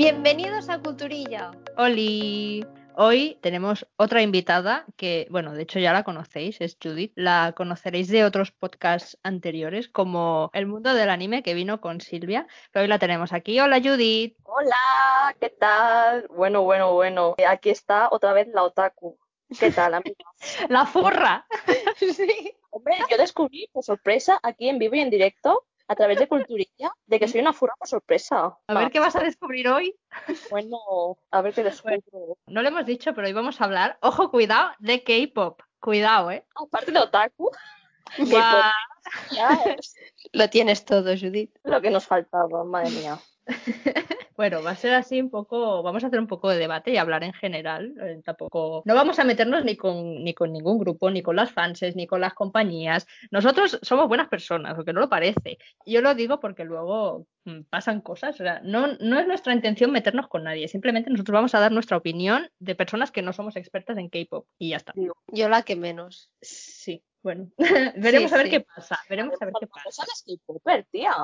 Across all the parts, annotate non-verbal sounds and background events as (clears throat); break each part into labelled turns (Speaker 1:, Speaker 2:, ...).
Speaker 1: Bienvenidos a Culturilla.
Speaker 2: Oli. Hoy tenemos otra invitada que, bueno, de hecho ya la conocéis, es Judith. La conoceréis de otros podcasts anteriores, como El Mundo del Anime, que vino con Silvia. Pero hoy la tenemos aquí. Hola, Judith.
Speaker 3: Hola, ¿qué tal? Bueno, bueno, bueno. Aquí está otra vez la otaku. ¿Qué tal, amiga? (laughs)
Speaker 2: la furra. (laughs) (laughs)
Speaker 3: sí. Hombre, yo descubrí, por sorpresa, aquí en vivo y en directo, a través de (laughs) Culturilla, de que soy una furra por sorpresa.
Speaker 2: A ver qué vas a descubrir hoy. (laughs)
Speaker 3: Bueno, a ver qué descubro.
Speaker 2: No lo hemos dicho, pero hoy vamos a hablar, ojo, cuidado, de K-pop. Cuidado, ¿eh?
Speaker 3: Aparte de otaku. (laughs)
Speaker 1: Lo tienes todo, Judith.
Speaker 3: Lo que nos faltaba, madre mía.
Speaker 2: Bueno, va a ser así un poco, vamos a hacer un poco de debate y hablar en general. Eh, tampoco, no vamos a meternos ni con, ni con ningún grupo, ni con las fans, ni con las compañías. Nosotros somos buenas personas, aunque no lo parece. Yo lo digo porque luego mm, pasan cosas. O sea, no, no es nuestra intención meternos con nadie. Simplemente nosotros vamos a dar nuestra opinión de personas que no somos expertas en K-pop y ya está.
Speaker 1: Yo la que menos.
Speaker 2: Bueno, (laughs) veremos a ver qué pasa. Veremos a ver qué pasa.
Speaker 3: tía.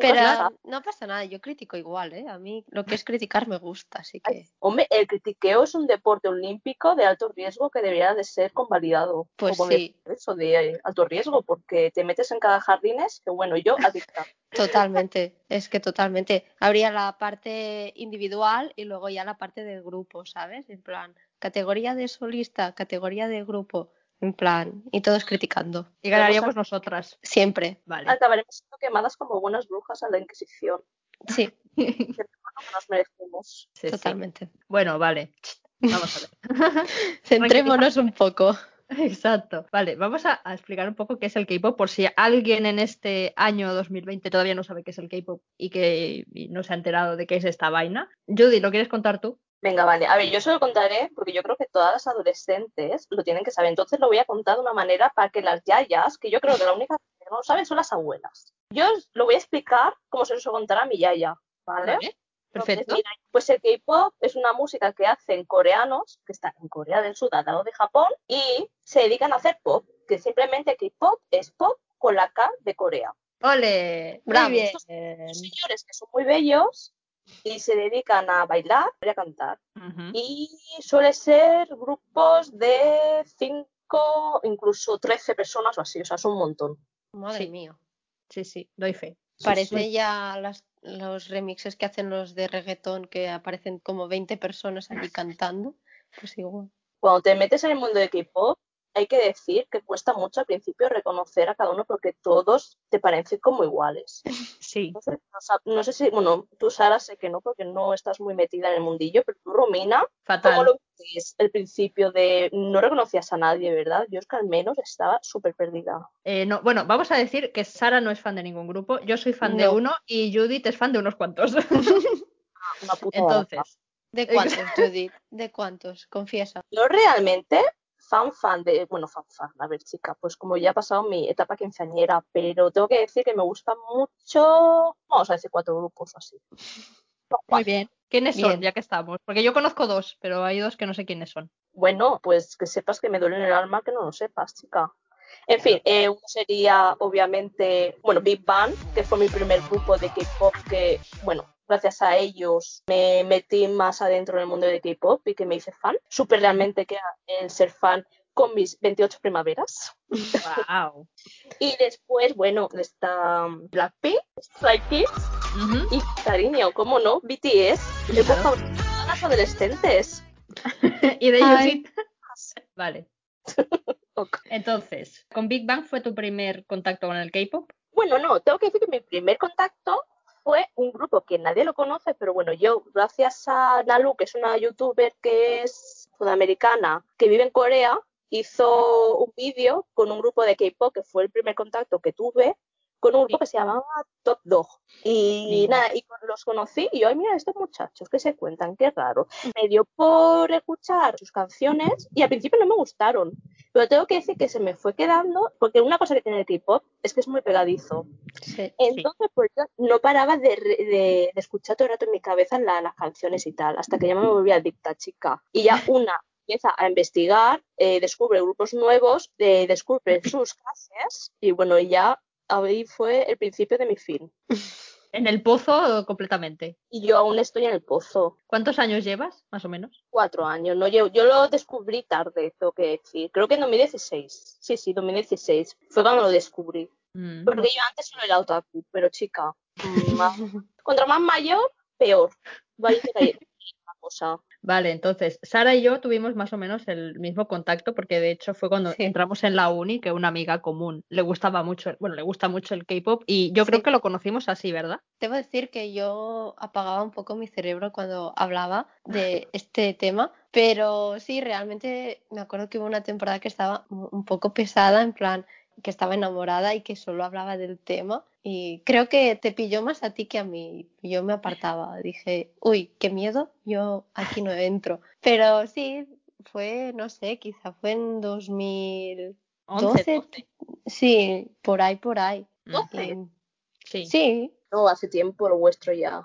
Speaker 1: Pero no pasa nada, yo critico igual, ¿eh? A mí lo que es criticar me gusta, así que.
Speaker 3: Hombre, el critiqueo es un deporte olímpico de alto riesgo que debería de ser convalidado.
Speaker 1: Pues sí.
Speaker 3: Eso de alto riesgo, porque te metes en cada jardines, que bueno, yo adicta. (laughs)
Speaker 1: Totalmente, es que totalmente. Habría la parte individual y luego ya la parte del grupo, ¿sabes? En plan, categoría de solista, categoría de grupo en plan, y todos criticando.
Speaker 2: Y ganaríamos nosotras.
Speaker 1: Siempre.
Speaker 2: Vale.
Speaker 3: Acabaremos siendo quemadas como buenas brujas a la Inquisición.
Speaker 1: Sí. (laughs)
Speaker 3: nos merecemos.
Speaker 1: Totalmente.
Speaker 2: Bueno, vale. Vamos a ver. (laughs)
Speaker 1: Centrémonos un poco.
Speaker 2: Exacto. Vale, vamos a, explicar un poco qué es el K-pop por si alguien en este año 2020 todavía no sabe qué es el K-pop y que no se ha enterado de qué es esta vaina. Judy, ¿lo quieres contar tú?
Speaker 3: Venga, vale. A ver, yo se lo contaré porque yo creo que todas las adolescentes lo tienen que saber. Entonces lo voy a contar de una manera para que las yayas, que yo creo que la única que no lo saben son las abuelas. Yo lo voy a explicar como se lo contar a mi yaya, ¿vale?
Speaker 2: perfecto.
Speaker 3: pues el K-pop es una música que hacen coreanos, que están en Corea del Sur, al lado de Japón, y se dedican a hacer pop, que simplemente K-pop es pop con la K de Corea.
Speaker 2: ¡Ole! Bien.
Speaker 3: Estos señores que son muy bellos y se dedican a bailar y a cantar. Y suele ser grupos de 5, incluso 13 personas o así, o sea, es un montón.
Speaker 1: Madre mía.
Speaker 2: Sí, sí, doy fe.
Speaker 1: Parece ya las, los remixes que hacen los de reggaetón que aparecen como 20 personas aquí cantando. Pues igual.
Speaker 3: Cuando te metes en el mundo de K-pop, hay que decir que cuesta mucho al principio reconocer a cada uno porque todos te parecen como iguales.
Speaker 2: Sí.
Speaker 3: no, sé si, bueno, tú Sara sé que no porque no estás muy metida en el mundillo, pero tú Romina,
Speaker 2: Fatal.
Speaker 3: ¿cómo lo es el principio de no reconocías a nadie, verdad? Yo es que al menos estaba súper perdida.
Speaker 2: Eh, no, bueno, vamos a decir que Sara no es fan de ningún grupo, yo soy fan de uno y Judith es fan de unos cuantos. (laughs)
Speaker 3: Una puta
Speaker 2: Entonces,
Speaker 1: ¿De cuántos, Judith? ¿De cuántos? Confiesa.
Speaker 3: Yo realmente fan fan de, bueno, fan fan, a ver chica, pues como ya ha pasado mi etapa quinceañera, pero tengo que decir que me gustan mucho, vamos a decir cuatro grupos así.
Speaker 2: Muy bien. ¿Quiénes son, ya que estamos? Porque yo conozco dos, pero hay dos que no sé quiénes son.
Speaker 3: Bueno, pues que sepas que me duele en el alma que no lo sepas, chica. En fin, eh, uno sería obviamente, bueno, Big Bang, que fue mi primer grupo de K-pop que, bueno, gracias a ellos me metí más adentro en el mundo de K-pop y que me hice fan. Súper realmente que el ser fan con mis 28 primaveras.
Speaker 2: Wow. (laughs)
Speaker 3: y después, bueno, está Blackpink, Stray Kids y cariño, ¿cómo no? BTS, el claro. de las adolescentes. (laughs)
Speaker 2: y de ellos Vale. (laughs) Entonces, ¿con Big Bang fue tu primer contacto con el K-pop?
Speaker 3: Bueno, no, tengo que decir que mi primer contacto fue un grupo que nadie lo conoce, pero bueno, yo, gracias a Nalu, que es una youtuber que es sudamericana, que vive en Corea, hizo un vídeo con un grupo de K-pop, que fue el primer contacto que tuve, con un grupo que se llamaba Top Dog. Y nada, y los conocí y yo, mira, estos muchachos que se cuentan, qué raro. Me dio por escuchar sus canciones y al principio no me gustaron. Pero tengo que decir que se me fue quedando, porque una cosa que tiene el K-pop es que es muy pegadizo. Entonces, pues yo no paraba de, escuchar todo el rato en mi cabeza las canciones y tal, hasta que ya me volví adicta, chica. Y ya (laughs) una empieza a investigar, eh, descubre grupos nuevos, eh, descubre (clears throat) sus clases y bueno, ya ahí fue el principio de mi fin.
Speaker 2: En el pozo completamente.
Speaker 3: Y yo aún estoy en el pozo.
Speaker 2: ¿Cuántos años llevas, más o menos?
Speaker 3: Cuatro años. No, yo, yo lo descubrí tarde, tengo que decir. Creo que en 2016. Sí, sí, 2016. Fue cuando lo descubrí.
Speaker 2: Mm.
Speaker 3: Porque yo antes solo era otaku, pero chica, más- (laughs) contra más mayor, peor. Vaya (laughs) una cosa.
Speaker 2: Vale, entonces, Sara y yo tuvimos más o menos el mismo contacto porque de hecho fue cuando
Speaker 1: Sí.
Speaker 2: entramos en la uni que una amiga común le gustaba mucho, bueno, le gusta mucho el K-pop y yo creo que lo conocimos así, ¿verdad?
Speaker 1: Debo decir que yo apagaba un poco mi cerebro cuando hablaba de este tema, pero sí, realmente me acuerdo que hubo una temporada que estaba un poco pesada, en plan que estaba enamorada y que solo hablaba del tema. Y creo que te pilló más a ti que a mí. Yo me apartaba, dije, uy, qué miedo, yo aquí no entro. Pero sí, fue, no sé, quizá fue en 2012,
Speaker 2: 11, 12.
Speaker 1: sí, por ahí, por ahí.
Speaker 2: Mm,
Speaker 3: ¿Doce?
Speaker 1: Y-
Speaker 2: Sí.
Speaker 1: sí,
Speaker 3: No, hace tiempo lo vuestro ya.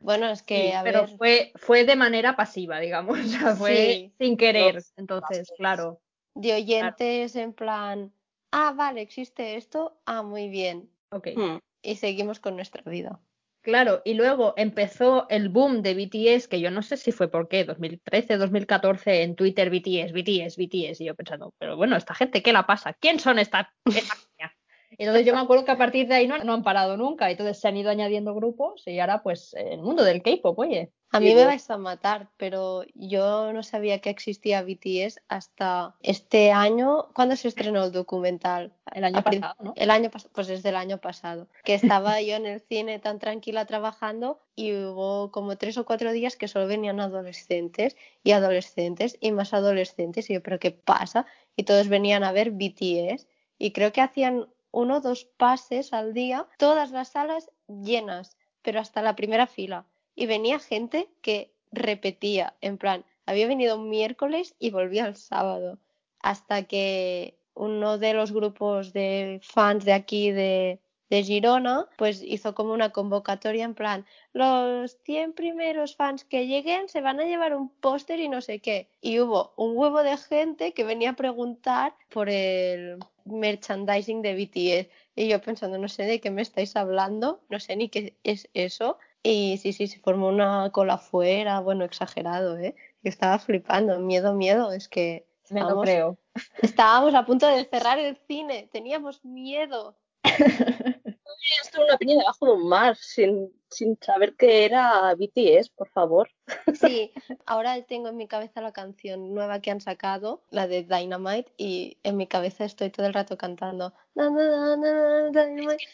Speaker 1: bueno, es que,
Speaker 2: Sí,
Speaker 1: a
Speaker 2: pero
Speaker 1: ver.
Speaker 2: fue, fue de manera pasiva, digamos, (laughs) o sea, fue
Speaker 1: Sí.
Speaker 2: sin querer. Entonces, claro,
Speaker 1: de oyentes en plan, ah, vale, existe esto, ah, muy bien,
Speaker 2: ok.
Speaker 3: Hmm.
Speaker 1: y seguimos con nuestra vida.
Speaker 2: Claro, y luego empezó el boom de BTS, que yo no sé si fue por qué, 2013, 2014, en Twitter BTS, BTS, BTS, y yo pensando, pero bueno, esta gente, ¿qué la pasa? ¿Quién son esta, esta (laughs) peña? Entonces yo me acuerdo que a partir de ahí no, no han parado nunca, y entonces se han ido añadiendo grupos y ahora pues el mundo del K-pop, oye.
Speaker 1: A mí me
Speaker 3: bueno.
Speaker 1: vais a matar, pero yo no sabía que existía BTS hasta este año, ¿cuándo se estrenó el documental?
Speaker 2: El año pasado, ¿no?
Speaker 1: El año pasado, pues desde el año pasado, que estaba yo en el cine tan tranquila trabajando y hubo como tres o cuatro días que solo venían adolescentes y adolescentes y más adolescentes y yo, pero ¿qué pasa? Y todos venían a ver BTS y creo que hacían uno dos pases al día, todas las salas llenas, pero hasta la primera fila. Y venía gente que repetía, en plan, había venido un miércoles y volvía el sábado hasta que uno de los grupos de fans de aquí de, de Girona, pues hizo como una convocatoria en plan, los 100 primeros fans que lleguen se van a llevar un póster y no sé qué. Y hubo un huevo de gente que venía a preguntar por el merchandising de BTS. Y yo pensando, no sé de qué me estáis hablando, no sé ni qué es eso. Y sí, sí, se formó una cola afuera, bueno, exagerado, ¿eh? Yo estaba flipando, miedo, miedo, es que
Speaker 2: Me lo
Speaker 1: estábamos,
Speaker 2: creo.
Speaker 1: estábamos a punto de cerrar el cine, teníamos miedo. (laughs)
Speaker 3: Esto una piña debajo de un mar, sin, sin saber que era BTS, por favor.
Speaker 1: Sí, ahora tengo en mi cabeza la canción nueva que han sacado, la de Dynamite, y en mi cabeza estoy todo el rato cantando. "Na, na, na, na, na, Dynamite".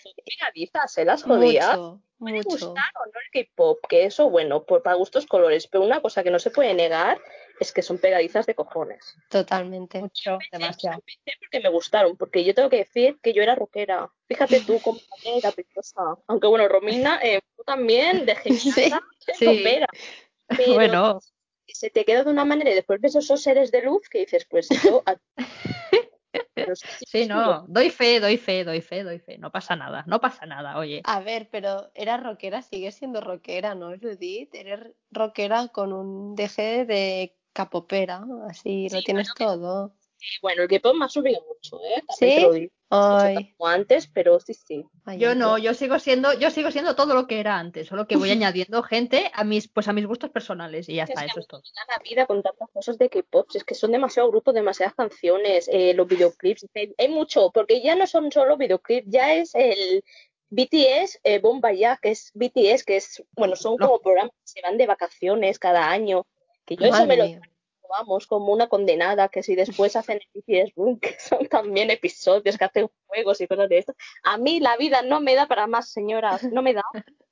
Speaker 3: Se las jodía.
Speaker 1: Mucho,
Speaker 3: puede
Speaker 1: mucho.
Speaker 3: gustar o no el K-pop, que eso, bueno, por, para gustos colores, pero una cosa que no se puede negar es que son pegadizas de cojones.
Speaker 1: Totalmente.
Speaker 2: Mucho, demasiado.
Speaker 3: Empecé porque me gustaron, porque yo tengo que decir que yo era rockera. Fíjate tú cómo era preciosa. Aunque bueno, Romina, eh, tú también de genial, (laughs)
Speaker 1: Sí.
Speaker 3: Pero
Speaker 2: Bueno,
Speaker 3: se te queda de una manera y después ves esos seres de luz que dices, pues yo... (laughs) a- Pero sí,
Speaker 2: no, doy fe, doy fe, doy fe, doy fe. No pasa nada, no pasa nada, oye.
Speaker 1: A ver, pero era rockera, sigue siendo rockera, ¿no, Judith? Eres rockera con un deje de capopera, así lo tienes todo.
Speaker 3: Bueno, el K-pop me ha subido mucho, ¿eh? También
Speaker 1: ¿Sí? Ay,
Speaker 3: antes, pero sí, sí.
Speaker 1: ay,
Speaker 2: Yo no, yo sigo siendo, yo sigo siendo todo lo que era antes, solo que voy (laughs) añadiendo gente a mis, pues a mis gustos personales y ya
Speaker 3: Es
Speaker 2: está,
Speaker 3: que
Speaker 2: eso es todo.
Speaker 3: la vida con tantas cosas de K-pop, es que son demasiados grupos, demasiadas canciones, eh, los videoclips, hay, hay mucho, porque ya no son solo videoclips, ya es el BTS eh, Bomba ya, que es BTS, que es, bueno, son como programas que se van de vacaciones cada año, que yo eso me
Speaker 1: Madre
Speaker 3: lo. Vamos como una condenada, que si después hacen (laughs) BTS Room, que son también episodios que hacen juegos y cosas de esto, a mí la vida no me da para más, señoras, no me da. (laughs)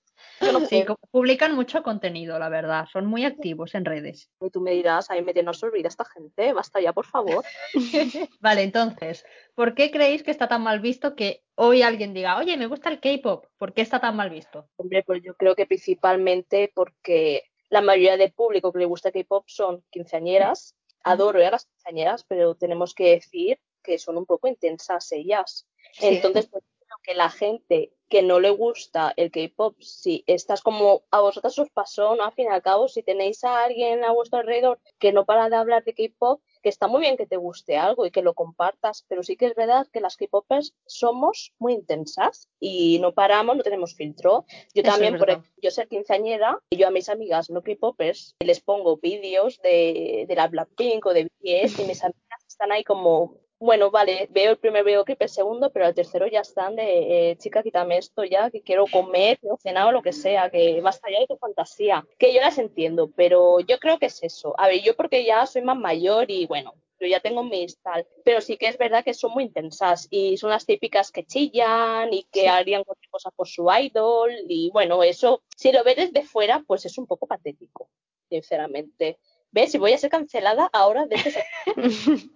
Speaker 3: No
Speaker 2: Sí, publican mucho contenido, la verdad, son muy activos en redes.
Speaker 3: Y tú me dirás, ahí me tiene olvida esta gente, basta ya, por favor. (laughs)
Speaker 2: Vale, entonces, ¿por qué creéis que está tan mal visto que hoy alguien diga, oye, me gusta el K-pop? ¿Por qué está tan mal visto?
Speaker 3: Hombre, pues yo creo que principalmente porque la mayoría del público que le gusta K-pop son quinceañeras. Adoro a las quinceañeras, pero tenemos que decir que son un poco intensas ellas.
Speaker 1: Sí.
Speaker 3: Entonces, pues, que la gente que no le gusta el K-pop, si estás como a vosotras os pasó, ¿no? Al fin y al cabo, si tenéis a alguien a vuestro alrededor que no para de hablar de K-pop, que está muy bien que te guste algo y que lo compartas, pero sí que es verdad que las K-popers somos muy intensas y no paramos, no tenemos filtro. Yo
Speaker 1: Eso
Speaker 3: también, por
Speaker 1: verdad.
Speaker 3: yo ser quinceañera, y yo a mis amigas no K-popers les pongo vídeos de, de la Blackpink o de BTS y mis amigas están ahí como, bueno, vale, veo el primer videoclip, el segundo, pero el tercero ya están de, eh, chica, quítame esto ya, que quiero comer, quiero cenar o lo que sea, que basta ya de tu fantasía. Que yo las entiendo, pero yo creo que es eso. A ver, yo porque ya soy más mayor y bueno, yo ya tengo mis tal, pero sí que es verdad que son muy intensas y son las típicas que chillan y que
Speaker 1: Sí.
Speaker 3: harían cualquier cosa por su idol y bueno, eso, si lo ves desde fuera, pues es un poco patético, sinceramente. ¿Ves? Si voy a ser cancelada ahora de este (laughs)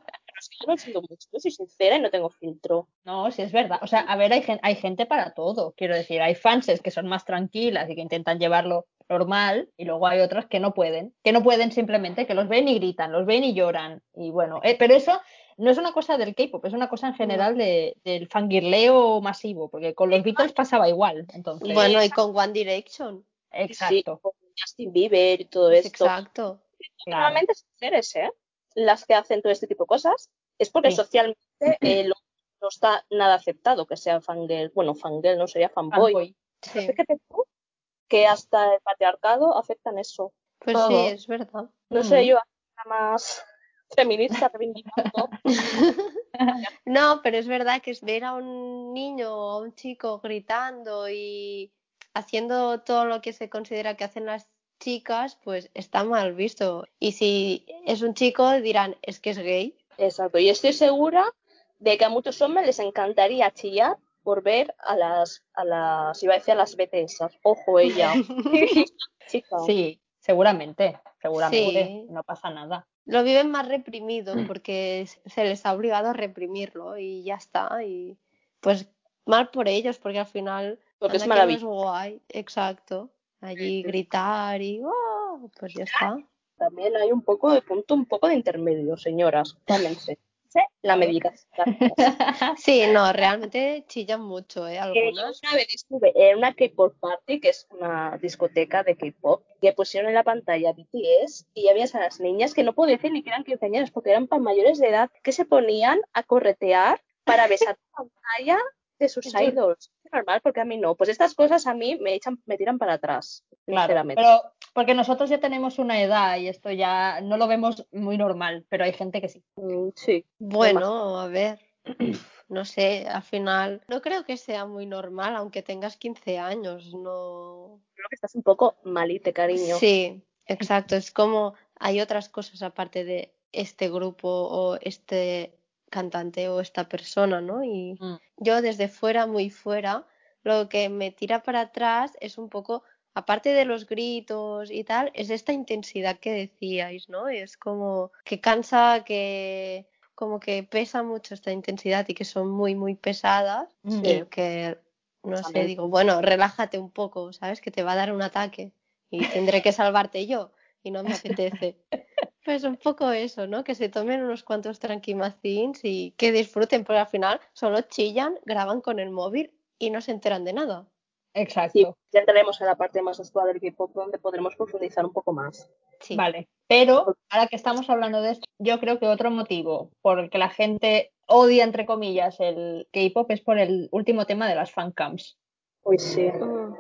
Speaker 3: yo lo siento mucho, soy sincera y no tengo filtro.
Speaker 2: No, sí es verdad. O sea, a ver, hay, gen- hay gente para todo. Quiero decir, hay fans que son más tranquilas y que intentan llevarlo normal y luego hay otras que no pueden, que no pueden simplemente, que los ven y gritan, los ven y lloran. Y bueno, eh, pero eso no es una cosa del K-pop, es una cosa en general de, del fangirleo masivo, porque con los Beatles pasaba igual. Entonces,
Speaker 1: Bueno, y con One Direction.
Speaker 2: exacto.
Speaker 3: Sí, con Justin Bieber y todo esto.
Speaker 1: Exacto.
Speaker 3: Normalmente son mujeres, ¿eh? Las que hacen todo este tipo de cosas. Es porque
Speaker 2: Sí.
Speaker 3: socialmente eh, lo- no está nada aceptado que sea fangirl. Bueno, fangirl no sería fanboy.
Speaker 2: Fanboy.
Speaker 1: Sí.
Speaker 3: Fíjate tú que hasta el patriarcado aceptan eso.
Speaker 1: Pues
Speaker 2: Todo.
Speaker 1: sí, es verdad.
Speaker 3: No sé, yo más feminista reivindicando. (laughs)
Speaker 1: No, pero es verdad que es ver a un niño o a un chico gritando y haciendo todo lo que se considera que hacen las chicas, pues está mal visto. Y si es un chico, dirán, es que es gay.
Speaker 3: Exacto. Y estoy segura de que a muchos hombres les encantaría chillar por ver a las, a las, iba a decir a las BTS. Ojo ella. (laughs) (laughs) Chica.
Speaker 2: Sí, seguramente, seguramente,
Speaker 1: Sí.
Speaker 2: no pasa nada.
Speaker 1: Lo viven más reprimido porque se les ha obligado a reprimirlo y ya está. Y pues mal por ellos, porque al final
Speaker 3: Porque es
Speaker 1: no
Speaker 3: maravilloso.
Speaker 1: guay. Exacto. Allí gritar y ¡oh! pues ya está.
Speaker 3: También hay un poco de punto, un poco de intermedio, señoras. Tómense. La medicación. (laughs)
Speaker 1: Sí, no, realmente chillan mucho, ¿eh? Algunas.
Speaker 3: una vez estuve en una K-pop party, que es una discoteca de K-pop, que pusieron en la pantalla BTS y había esas niñas que no puedo decir ni que eran quinceañeras porque eran para mayores de edad que se ponían a corretear para besar la pantalla de sus idols. Normal porque a mí no. Pues estas cosas a mí me echan, me tiran para atrás,
Speaker 2: Claro,
Speaker 3: sinceramente.
Speaker 2: pero porque nosotros ya tenemos una edad y esto ya no lo vemos muy normal, pero hay gente que sí.
Speaker 3: Mm, sí.
Speaker 1: Bueno, a ver. (clears throat) No sé, al final no creo que sea muy normal, aunque tengas 15 años, no.
Speaker 3: Creo que estás un poco malite, cariño.
Speaker 1: Sí, exacto. Es como hay otras cosas aparte de este grupo o este cantante o esta persona, ¿no? Y
Speaker 2: Mm.
Speaker 1: yo desde fuera, muy fuera, lo que me tira para atrás es un poco, aparte de los gritos y tal, es esta intensidad que decíais, ¿no? Es como que cansa, que como que pesa mucho esta intensidad y que son muy, muy pesadas
Speaker 2: Mm.
Speaker 1: y que, no sé, digo, bueno, relájate un poco, ¿sabes? Que te va a dar un ataque y tendré que salvarte yo y no me apetece. (laughs) Pues un poco eso, ¿no? Que se tomen unos cuantos tranquimacins y que disfruten, porque al final solo chillan, graban con el móvil y no se enteran de nada.
Speaker 2: Exacto.
Speaker 3: ya entraremos en la parte más actual del K-pop donde podremos profundizar un poco más.
Speaker 1: Sí.
Speaker 2: Vale, pero ahora que estamos hablando de esto, yo creo que otro motivo por el que la gente odia, entre comillas, el K-pop es por el último tema de las fancams.
Speaker 3: Uy, sí.
Speaker 1: Mm.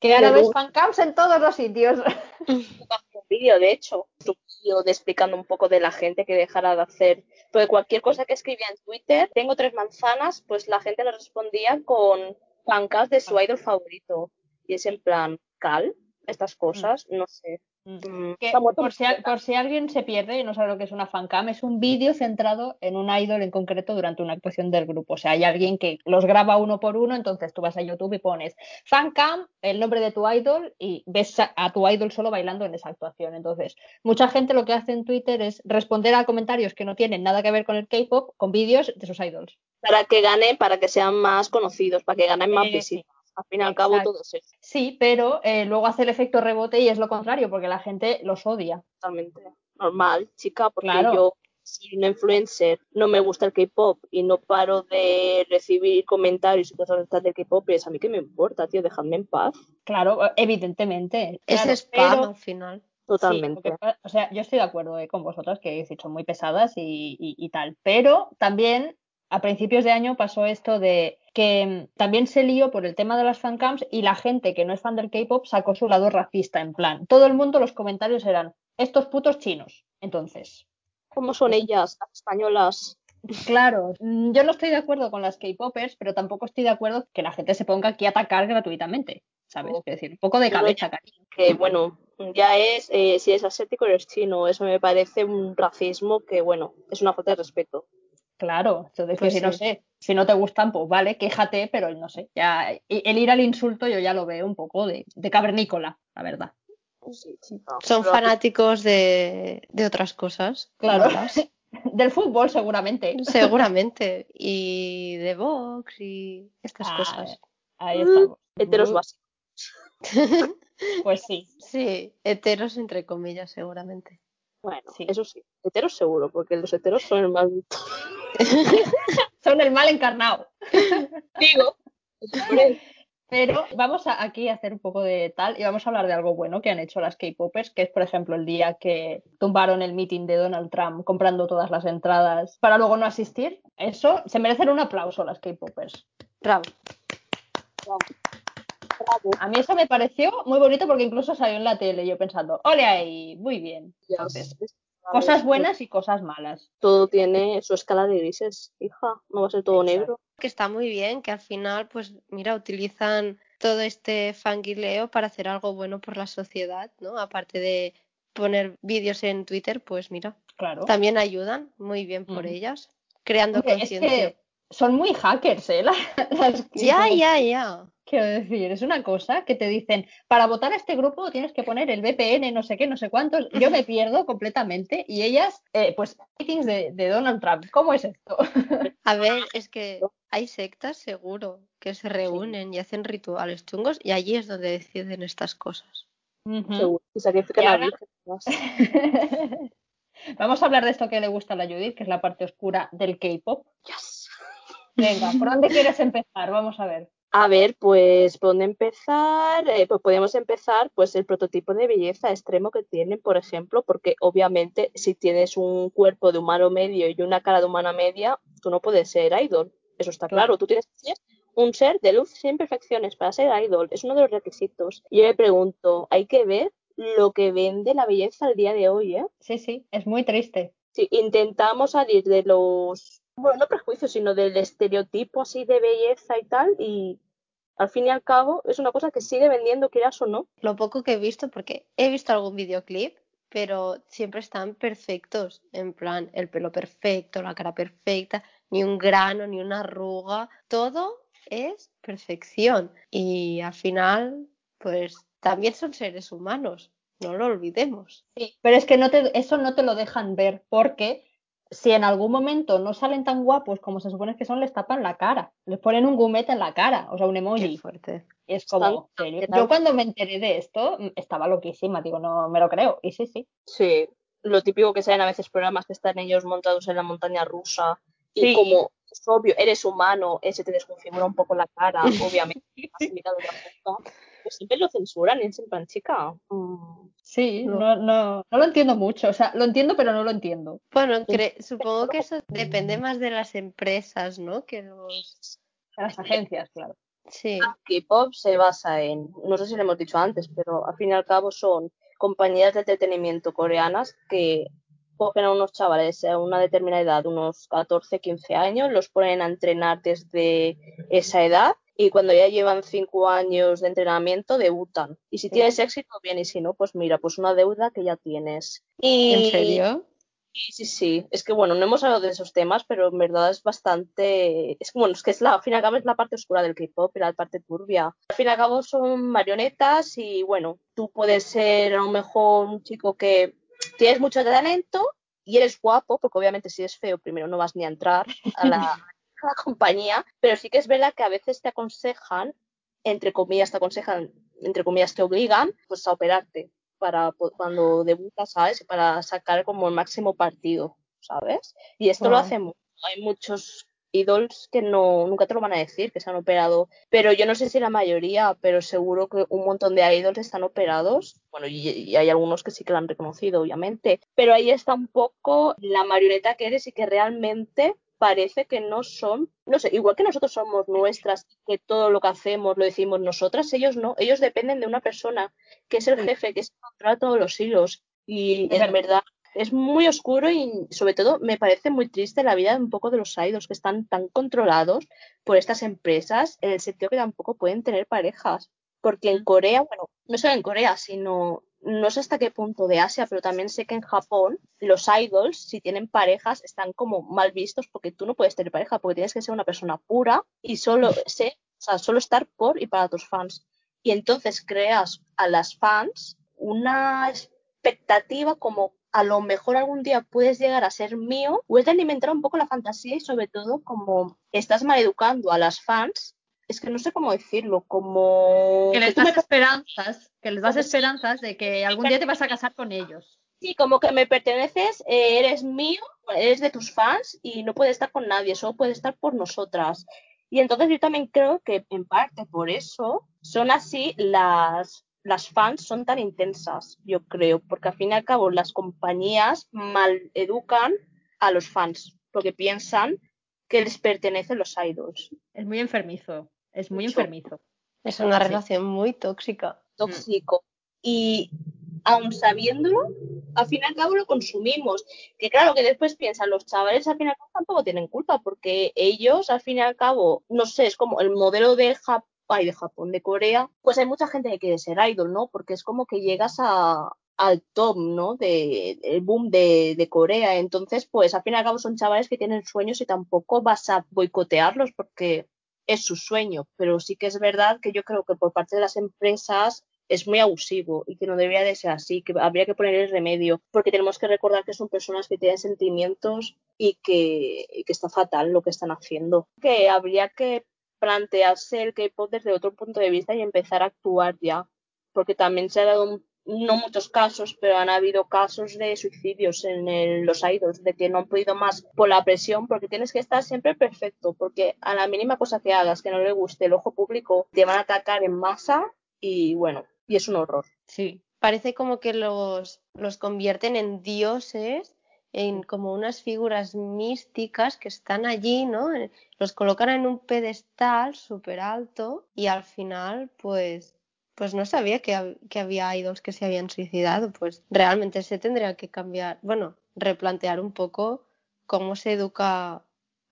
Speaker 2: Que ahora ves fancams en todos los sitios. (laughs)
Speaker 3: un vídeo, de hecho, un vídeo de explicando un poco de la gente que dejara de hacer. Porque cualquier cosa que escribía en Twitter, tengo tres manzanas, pues la gente le respondía con pancas de su idol favorito. Y es en plan, cal, estas cosas, no sé. Mm,
Speaker 2: Que,
Speaker 3: está muerto
Speaker 2: por, si, por si alguien se pierde y no sabe lo que es una fancam, es un vídeo centrado en un idol en concreto durante una actuación del grupo. O sea, hay alguien que los graba uno por uno, entonces tú vas a YouTube y pones fancam, el nombre de tu idol, y ves a, a tu idol solo bailando en esa actuación. Entonces, mucha gente lo que hace en Twitter es responder a comentarios que no tienen nada que ver con el K-pop con vídeos de sus idols.
Speaker 3: Para que gane, para que sean más conocidos, para que ganen más
Speaker 2: Eh,
Speaker 3: visitas. Al fin y al cabo,
Speaker 2: Exacto.
Speaker 3: todo es eso,
Speaker 2: Sí, pero eh, luego hace el efecto rebote y es lo contrario, porque la gente los odia.
Speaker 3: totalmente normal, chica, porque
Speaker 2: Claro.
Speaker 3: yo soy una influencer, no me gusta el K-pop y no paro de recibir comentarios y cosas de estas del K-pop, y es a mí que me importa, tío, dejadme en paz.
Speaker 2: Claro, evidentemente.
Speaker 1: Es
Speaker 2: claro,
Speaker 1: spam
Speaker 2: pero-
Speaker 1: al final.
Speaker 3: Totalmente.
Speaker 2: Sí, porque, o sea, yo estoy de acuerdo eh, con vosotras que habéis dicho muy pesadas y, y, y, tal, pero también a principios de año pasó esto de que mm, también se lió por el tema de las fancams y la gente que no es fan del K-pop sacó su lado racista en plan. Todo el mundo los comentarios eran estos putos chinos. Entonces.
Speaker 3: ¿Cómo son ellas, las españolas?
Speaker 2: Claro, mm, yo no estoy de acuerdo con las K-popers, pero tampoco estoy de acuerdo que la gente se ponga aquí a atacar gratuitamente, ¿sabes? Oh. Es decir, un poco de cabeza, cariño.
Speaker 3: Que bueno, ya es, eh, si eres asiático eres chino, eso me parece un racismo que, bueno, es una falta de respeto.
Speaker 2: Claro, entonces pues que si sí. no sé, si no te gustan, pues vale, quéjate, pero no sé, ya el ir al insulto yo ya lo veo un poco de, de cavernícola, la verdad.
Speaker 3: Sí, sí, no,
Speaker 1: Son
Speaker 3: pero-
Speaker 1: fanáticos de, de otras cosas.
Speaker 2: Claro. (laughs) Del fútbol seguramente.
Speaker 1: Seguramente. Y de (laughs) Vox y estas
Speaker 2: Ah,
Speaker 1: cosas.
Speaker 2: Ahí estamos.
Speaker 3: Heteros
Speaker 2: Mm,
Speaker 3: básicos. (laughs)
Speaker 2: Pues sí.
Speaker 1: Sí, heteros entre comillas, seguramente.
Speaker 3: Bueno,
Speaker 2: Sí.
Speaker 3: eso sí, heteros seguro, porque los heteros son el más (laughs)
Speaker 2: Son el mal encarnado. (laughs)
Speaker 3: digo.
Speaker 2: Pero vamos a, aquí a hacer un poco de tal y vamos a hablar de algo bueno que han hecho las K-popers, que es, por ejemplo, el día que tumbaron el meeting de Donald Trump comprando todas las entradas para luego no asistir. Eso se merecen un aplauso las K-popers.
Speaker 1: Bravo.
Speaker 3: bravo,
Speaker 2: A mí eso me pareció muy bonito porque incluso salió en la tele yo pensando, ole ahí, muy bien. Entonces. Cosas buenas y cosas malas.
Speaker 3: Todo tiene su escala de grises, hija. No va a ser todo
Speaker 2: Exacto.
Speaker 3: negro.
Speaker 1: Que está muy bien, que al final, pues mira, utilizan todo este fangirleo para hacer algo bueno por la sociedad, ¿no? Aparte de poner vídeos en Twitter, pues mira,
Speaker 2: Claro.
Speaker 1: también ayudan muy bien por
Speaker 2: Mm.
Speaker 1: ellas, creando
Speaker 2: es
Speaker 1: conciencia.
Speaker 2: que son muy hackers, ¿eh? Las, (laughs) las
Speaker 1: Ya, ya, ya.
Speaker 2: Quiero decir, es una cosa que te dicen, para votar a este grupo tienes que poner el VPN, no sé qué, no sé cuántos. Yo me pierdo completamente y ellas, eh, pues, meetings de, de Donald Trump. ¿Cómo es esto?
Speaker 1: A ver, es que hay sectas seguro que se reúnen y hacen rituales chungos y allí es donde deciden estas cosas.
Speaker 2: Ujú.
Speaker 3: Seguro. Y sacrifican
Speaker 2: ahora-. (laughs) (laughs) Vamos a hablar de esto que le gusta a la Judith, que es la parte oscura del K-pop.
Speaker 3: Yes.
Speaker 2: Venga, ¿por dónde quieres empezar? Vamos a ver.
Speaker 3: A ver, pues, ¿por dónde empezar? Eh, pues podemos empezar, pues, el prototipo de belleza extremo que tienen, por ejemplo, porque obviamente si tienes un cuerpo de humano medio y una cara de humana media, tú no puedes ser idol. Eso está
Speaker 2: Claro.
Speaker 3: Tú tienes que ser un ser de luz sin imperfecciones para ser idol. Es uno de los requisitos. Y yo me pregunto, hay que ver lo que vende la belleza al día de hoy, ¿eh?
Speaker 2: Sí, sí, es muy triste.
Speaker 3: Sí, intentamos salir de los, bueno, no prejuicios, sino del estereotipo así de belleza y tal, y al fin y al cabo es una cosa que sigue vendiendo, quieras o no.
Speaker 1: Lo poco que he visto, porque he visto algún videoclip, pero siempre están perfectos, en plan, el pelo perfecto, la cara perfecta, ni un grano, ni una arruga, todo es perfección. Y al final, pues también son seres humanos, no lo olvidemos.
Speaker 2: Sí, pero es que no te, eso no te lo dejan ver porque si en algún momento no salen tan guapos como se supone que son, les tapan la cara, les ponen un gumete en la cara, o sea, un
Speaker 1: Qué
Speaker 2: emoji.
Speaker 1: fuerte.
Speaker 2: Y es como, ¿serio?
Speaker 3: ¿qué?
Speaker 2: Yo cuando me enteré de esto estaba loquísima, digo, no me lo creo. Y sí, sí.
Speaker 3: Sí, lo típico que salen a veces programas que están ellos montados en la montaña rusa, y
Speaker 2: Sí.
Speaker 3: como es obvio, eres humano, ese te desconfigura un poco la cara, (laughs) obviamente, has mirado cosa, pues siempre lo censuran y es en plan, chica, mm,
Speaker 2: Sí,
Speaker 1: No.
Speaker 2: no, no, no lo entiendo mucho. O sea, lo entiendo, pero no lo entiendo.
Speaker 1: Bueno, cre- supongo que eso depende más de las empresas, ¿no? Que los...
Speaker 2: Las agencias, claro.
Speaker 1: Sí,
Speaker 3: K-pop se basa en, no sé si lo hemos dicho antes, pero al fin y al cabo son compañías de entretenimiento coreanas que cogen a unos chavales a una determinada edad, unos 14, 15 años, los ponen a entrenar desde esa edad y cuando ya llevan 5 años de entrenamiento debutan. Y si tienes éxito, bien, y si no, pues mira, pues una deuda que ya tienes. Y,
Speaker 1: ¿en serio?
Speaker 3: Sí, sí, sí. Es que bueno, no hemos hablado de esos temas, pero en verdad es bastante. Es que bueno, es que es la, al fin y al cabo es la parte oscura del K-pop y la parte turbia. Al fin y al cabo son marionetas y bueno, tú puedes ser a lo mejor un chico que tienes mucho talento y eres guapo, porque obviamente si eres feo, primero no vas ni a entrar a la, (laughs) la compañía, pero sí que es verdad que a veces te aconsejan, entre comillas, te aconsejan, entre comillas, te obligan, pues a operarte para cuando debutas, ¿sabes? Para sacar como el máximo partido, ¿sabes? Y esto lo
Speaker 2: Wow.
Speaker 3: hacen mucho. Hay muchos idols que no, nunca te lo van a decir, que se han operado. Pero yo no sé si la mayoría, pero seguro que un montón de idols están operados. Bueno, y, y hay algunos que sí que lo han reconocido, obviamente. Pero ahí está un poco la marioneta que eres y que realmente parece que no son, no sé, igual que nosotros somos nuestras, que todo lo que hacemos lo decimos nosotras, ellos no, ellos dependen de una persona que es el jefe, que se controla todos los hilos. Y es verdad, es muy oscuro y sobre todo me parece muy triste la vida de un poco de los idols que están tan controlados por estas empresas en el sentido que tampoco pueden tener parejas. Porque en Corea, bueno, no solo en Corea, sino no sé hasta qué punto de Asia, pero también sé que en Japón los idols, si tienen parejas, están como mal vistos porque tú no puedes tener pareja, porque tienes que ser una persona pura y solo ser, o sea, solo estar por y para tus fans. Y entonces creas a las fans una expectativa como a lo mejor algún día puedes llegar a ser mío, puedes alimentar un poco la fantasía y sobre todo como estás maleducando a las fans, es que no sé cómo decirlo, como...
Speaker 2: Que les
Speaker 3: me
Speaker 2: das esperanzas, que les das esperanzas de que algún día te vas a casar con ellos.
Speaker 3: Sí, como que me perteneces, eh, eres mío, eres de tus fans y no puedes estar con nadie, solo puedes estar por nosotras. Y entonces yo también creo que en parte por eso son así las, las fans son tan intensas, yo creo, porque al fin y al cabo las compañías mal educan a los fans, porque piensan que les pertenecen los idols.
Speaker 2: Es muy enfermizo, es muy
Speaker 3: Mucho.
Speaker 2: enfermizo.
Speaker 1: Es una
Speaker 2: Sí.
Speaker 1: relación muy tóxica.
Speaker 3: tóxico. Y aun sabiéndolo, al fin y al cabo lo consumimos. Que claro, que después piensan, los chavales al fin y al cabo tampoco tienen culpa, porque ellos al fin y al cabo, no sé, es como el modelo de Japón, de Japón, de Corea, pues hay mucha gente que quiere ser idol, ¿no? Porque es como que llegas a al top, ¿no? De, el boom de, de Corea. Entonces, pues al fin y al cabo son chavales que tienen sueños y tampoco vas a boicotearlos porque es su sueño, pero sí que es verdad que yo creo que por parte de las empresas es muy abusivo y que no debería de ser así, que habría que poner el remedio, porque tenemos que recordar que son personas que tienen sentimientos y que, que está fatal lo que están haciendo. Que habría que plantearse el K-pop desde otro punto de vista y empezar a actuar ya, porque también se ha dado un- no muchos casos, pero han habido casos de suicidios en los idols, de que no han podido más por la presión, porque tienes que estar siempre perfecto, porque a la mínima cosa que hagas que no le guste el ojo público, te van a atacar en masa y bueno, y es un horror.
Speaker 2: Sí,
Speaker 1: Parece como que los, los convierten en dioses, en como unas figuras místicas que están allí, ¿no? Eh, Los colocan en un pedestal súper alto y al final, pues, pues no sabía que, que había idols que se habían suicidado. Pues realmente se tendría que cambiar, bueno, replantear un poco cómo se educa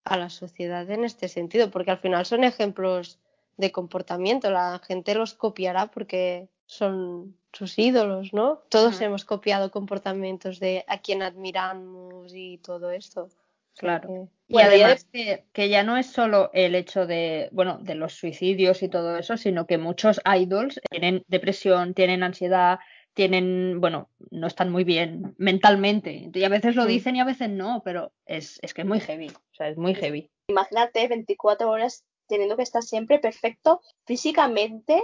Speaker 1: a la sociedad en este sentido, porque al final son ejemplos de comportamiento, la gente los copiará porque son sus ídolos, ¿no? Todos hemos copiado comportamientos de a quien admiramos y todo esto.
Speaker 2: Claro.
Speaker 1: que-
Speaker 2: Y
Speaker 3: Bueno,
Speaker 2: además que, que ya no es solo el hecho de, bueno, de los suicidios y todo eso, sino que muchos idols tienen depresión, tienen ansiedad, tienen, bueno, no están muy bien mentalmente. Y a veces lo
Speaker 1: Mm.
Speaker 2: dicen y a veces no, pero es, es que es muy heavy. O sea, es muy heavy.
Speaker 3: Imagínate 24 horas teniendo que estar siempre perfecto físicamente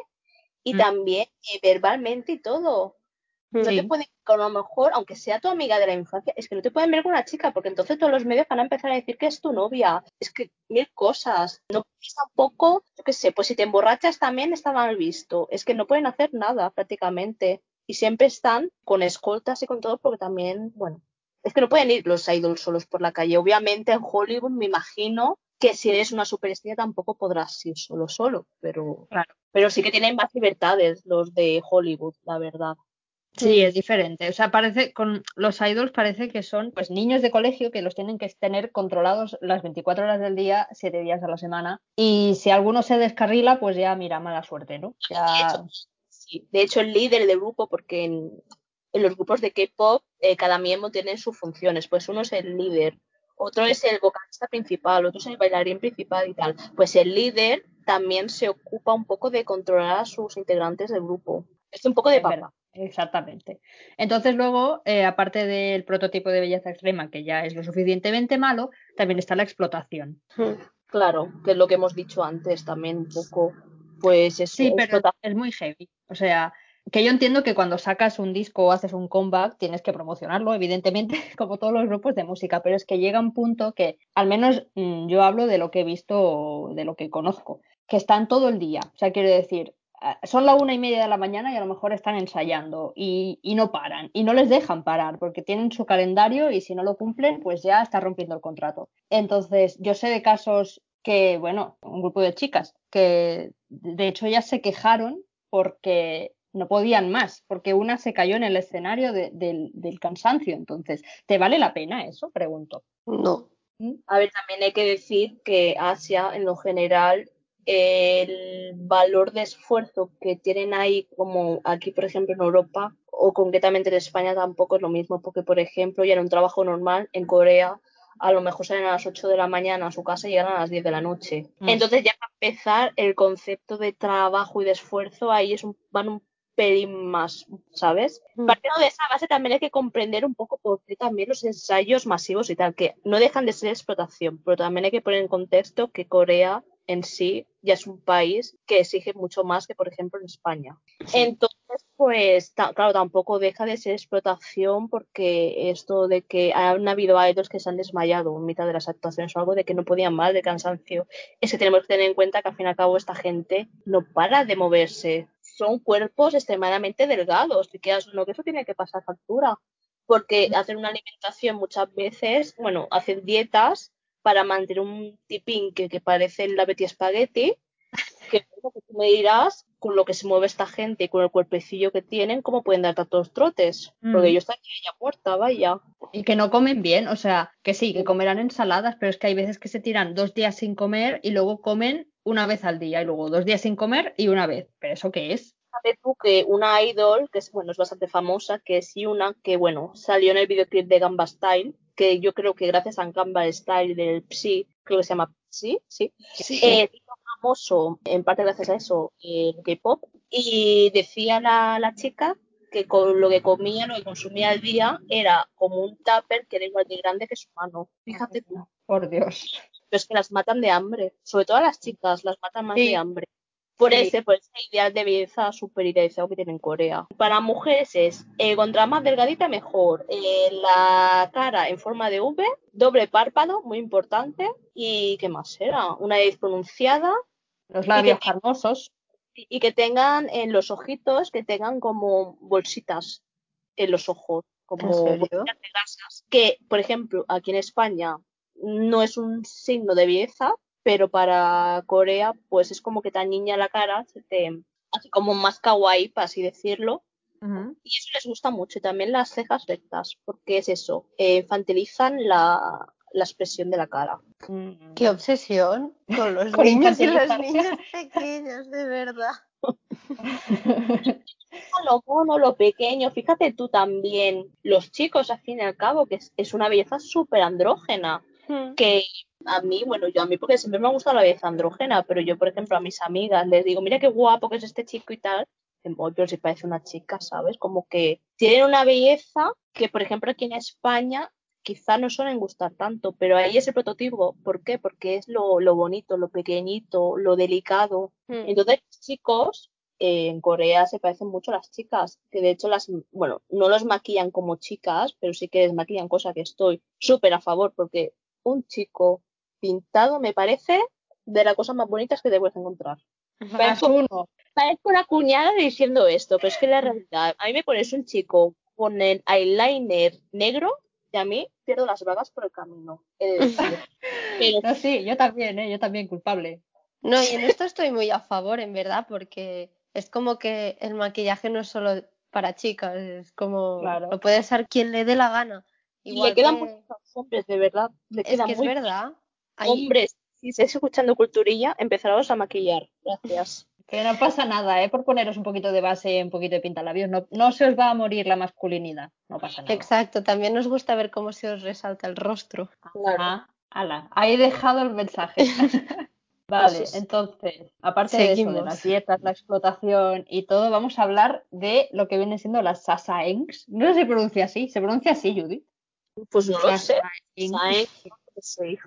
Speaker 3: y
Speaker 2: Mm.
Speaker 3: también eh, verbalmente y todo. No
Speaker 2: Sí.
Speaker 3: te pueden, a lo mejor, aunque sea tu amiga de la infancia, es que no te pueden ver con una chica, porque entonces todos los medios van a empezar a decir que es tu novia. Es que mil cosas. No puedes tampoco, yo qué sé, pues si te emborrachas también está mal visto. Es que no pueden hacer nada prácticamente. Y siempre están con escoltas y con todo, porque también, bueno, es que no pueden ir los idols solos por la calle. Obviamente en Hollywood me imagino que si eres una superestrella tampoco podrás ir solo solo, pero,
Speaker 2: Claro.
Speaker 3: pero sí que tienen más libertades los de Hollywood, la verdad.
Speaker 2: Sí, es diferente. O sea, parece, con los idols parece que son pues niños de colegio que los tienen que tener controlados las 24 horas del día, 7 días a la semana. Y si alguno se descarrila, pues ya mira, mala suerte, ¿no? Ya,
Speaker 3: Sí, de hecho el líder del grupo, porque en, en los grupos de K-pop eh, cada miembro tiene sus funciones, pues uno es el líder, otro es el vocalista principal, otro es el bailarín principal y tal. Pues el líder también se ocupa un poco de controlar a sus integrantes del grupo. Es un poco de papa.
Speaker 2: exactamente. Entonces luego, eh, aparte del prototipo de belleza extrema, que ya es lo suficientemente malo, también está la explotación.
Speaker 1: Mm.
Speaker 3: Claro, que es lo que hemos dicho antes también un poco, pues es
Speaker 2: Sí, pero es muy heavy. O sea, que yo entiendo que cuando sacas un disco o haces un comeback tienes que promocionarlo, evidentemente, (laughs) como todos los grupos de música, pero es que llega un punto que, al menos mm, yo hablo de lo que he visto, de lo que conozco, que están todo el día. O sea, quiero decir, son la una y media de la mañana y a lo mejor están ensayando y, y, no paran y no les dejan parar porque tienen su calendario y si no lo cumplen, pues ya está rompiendo el contrato. Entonces, yo sé de casos que, bueno, un grupo de chicas que de hecho ya se quejaron porque no podían más, porque una se cayó en el escenario de, del, del cansancio. Entonces, ¿te vale la pena eso? Pregunto.
Speaker 1: No.
Speaker 3: ¿Mm? A ver, también hay que decir que Asia, en lo general, el valor de esfuerzo que tienen ahí, como aquí, por ejemplo, en Europa, o concretamente en España, tampoco es lo mismo, porque, por ejemplo, ya en un trabajo normal, en Corea, a lo mejor salen a las 8 de la mañana a su casa y llegan a las 10 de la noche. Mm. Entonces, ya para empezar, el concepto de trabajo y de esfuerzo ahí es un, van un pelín más, ¿sabes? Mm. Partiendo de esa base también hay que comprender un poco por qué también los ensayos masivos y tal, que no dejan de ser explotación, pero también hay que poner en contexto que Corea en sí ya es un país que exige mucho más que, por ejemplo, en España. Entonces, pues, claro, tampoco deja de ser explotación porque esto de que han habido idols que se han desmayado en mitad de las actuaciones o algo de que no podían más de cansancio, es que tenemos que tener en cuenta que al fin y al cabo esta gente no para de moverse. Son cuerpos extremadamente delgados, y que no, que eso tiene que pasar factura porque hacen una alimentación muchas veces, bueno, hacen dietas para mantener un tipín que, que parece la Betty Spaghetti, que, me dirás con lo que se mueve esta gente y con el cuerpecillo que tienen, cómo pueden dar tantos trotes. Mm. Porque yo estoy ya muerta, vaya.
Speaker 2: Y que no comen bien, o sea, que sí, que comerán ensaladas, pero es que hay veces que se tiran dos días sin comer y luego comen una vez al día y luego dos días sin comer y una vez. ¿Pero eso qué es?
Speaker 3: Sabes tú que una idol, que es, bueno, es bastante famosa, que es una que, bueno, salió en el videoclip de Gamba Style, que yo creo que gracias a Gamba Style del Psy, creo que se llama Psy, sí, sí. Eh, famoso en parte gracias a eso el K-pop y decía la, la, chica que con lo que comía, lo que consumía al día era como un tupper que era igual de grande que su mano. Fíjate tú.
Speaker 2: Por Dios.
Speaker 3: Pero es que las matan de hambre, sobre todo a las chicas, las matan más sí. de hambre. Por sí. ese, por ese ideal de belleza súper idealizado que tiene en Corea. Para mujeres es, eh, contra más delgadita mejor, eh, la cara en forma de V, doble párpado, muy importante, y ¿qué más era? Una nariz pronunciada.
Speaker 2: Los labios carnosos.
Speaker 3: Y que tengan en los ojitos, que tengan como bolsitas en los ojos, como bolsitas de. Que, por ejemplo, aquí en España no es un signo de belleza, pero para Corea pues es como que te niña la cara, se te hace como más kawaii, para así decirlo. Uh -huh. Y eso les gusta mucho. Y también las cejas rectas, porque es eso, eh, infantilizan la, la, expresión de la cara.
Speaker 1: Qué obsesión con los (laughs) con niños y las niñas pequeñas, de verdad. (laughs)
Speaker 3: lo mono, lo pequeño, fíjate tú también, los chicos al fin y al cabo, que es, es una belleza súper andrógena, hmm. que a mí, bueno, yo a mí porque siempre me ha gustado la belleza andrógena, pero yo, por ejemplo, a mis amigas les digo, mira qué guapo que es este chico y tal, pero si parece una chica, ¿sabes? Como que tienen una belleza que, por ejemplo, aquí en España quizá no suelen gustar tanto, pero ahí es el prototipo. ¿Por qué? Porque es lo, lo bonito, lo pequeñito, lo delicado. Mm. Entonces, chicos, eh, en Corea se parecen mucho a las chicas, que de hecho las, bueno, no los maquillan como chicas, pero sí que les maquillan, cosa que estoy súper a favor, porque un chico pintado me parece de las cosas más bonitas que te puedes encontrar.
Speaker 2: Parezco, uno.
Speaker 3: parezco una cuñada diciendo esto, pero es que la realidad, a mí me pones un chico con el eyeliner negro y a mí pierdo las bragas por el camino. (laughs)
Speaker 2: pero... no, sí, yo también, ¿eh? yo también culpable.
Speaker 1: No, y en esto estoy muy a favor, en verdad, porque es como que el maquillaje no es solo para chicas, es como
Speaker 2: claro.
Speaker 1: lo puede ser quien le dé la gana.
Speaker 3: Igual y le quedan que... muchos hombres, de verdad. Le
Speaker 1: es que es
Speaker 3: muy...
Speaker 1: verdad.
Speaker 3: Hay... Hombres, si estáis escuchando culturilla, empezaros a maquillar. Gracias.
Speaker 2: Que no pasa nada, ¿eh? Por poneros un poquito de base y un poquito de pintalabios. No, no se os va a morir la masculinidad. No pasa nada.
Speaker 1: Exacto. También nos gusta ver cómo se os resalta el rostro.
Speaker 2: Claro. Ah, ala. Ahí he dejado el mensaje. (laughs) Vale, entonces, aparte Seguimos. de eso, de las dietas, la explotación y todo, vamos a hablar de lo que viene siendo las sasaengs. No sé si se pronuncia así, ¿se pronuncia así, Judith?
Speaker 3: Pues no lo sé.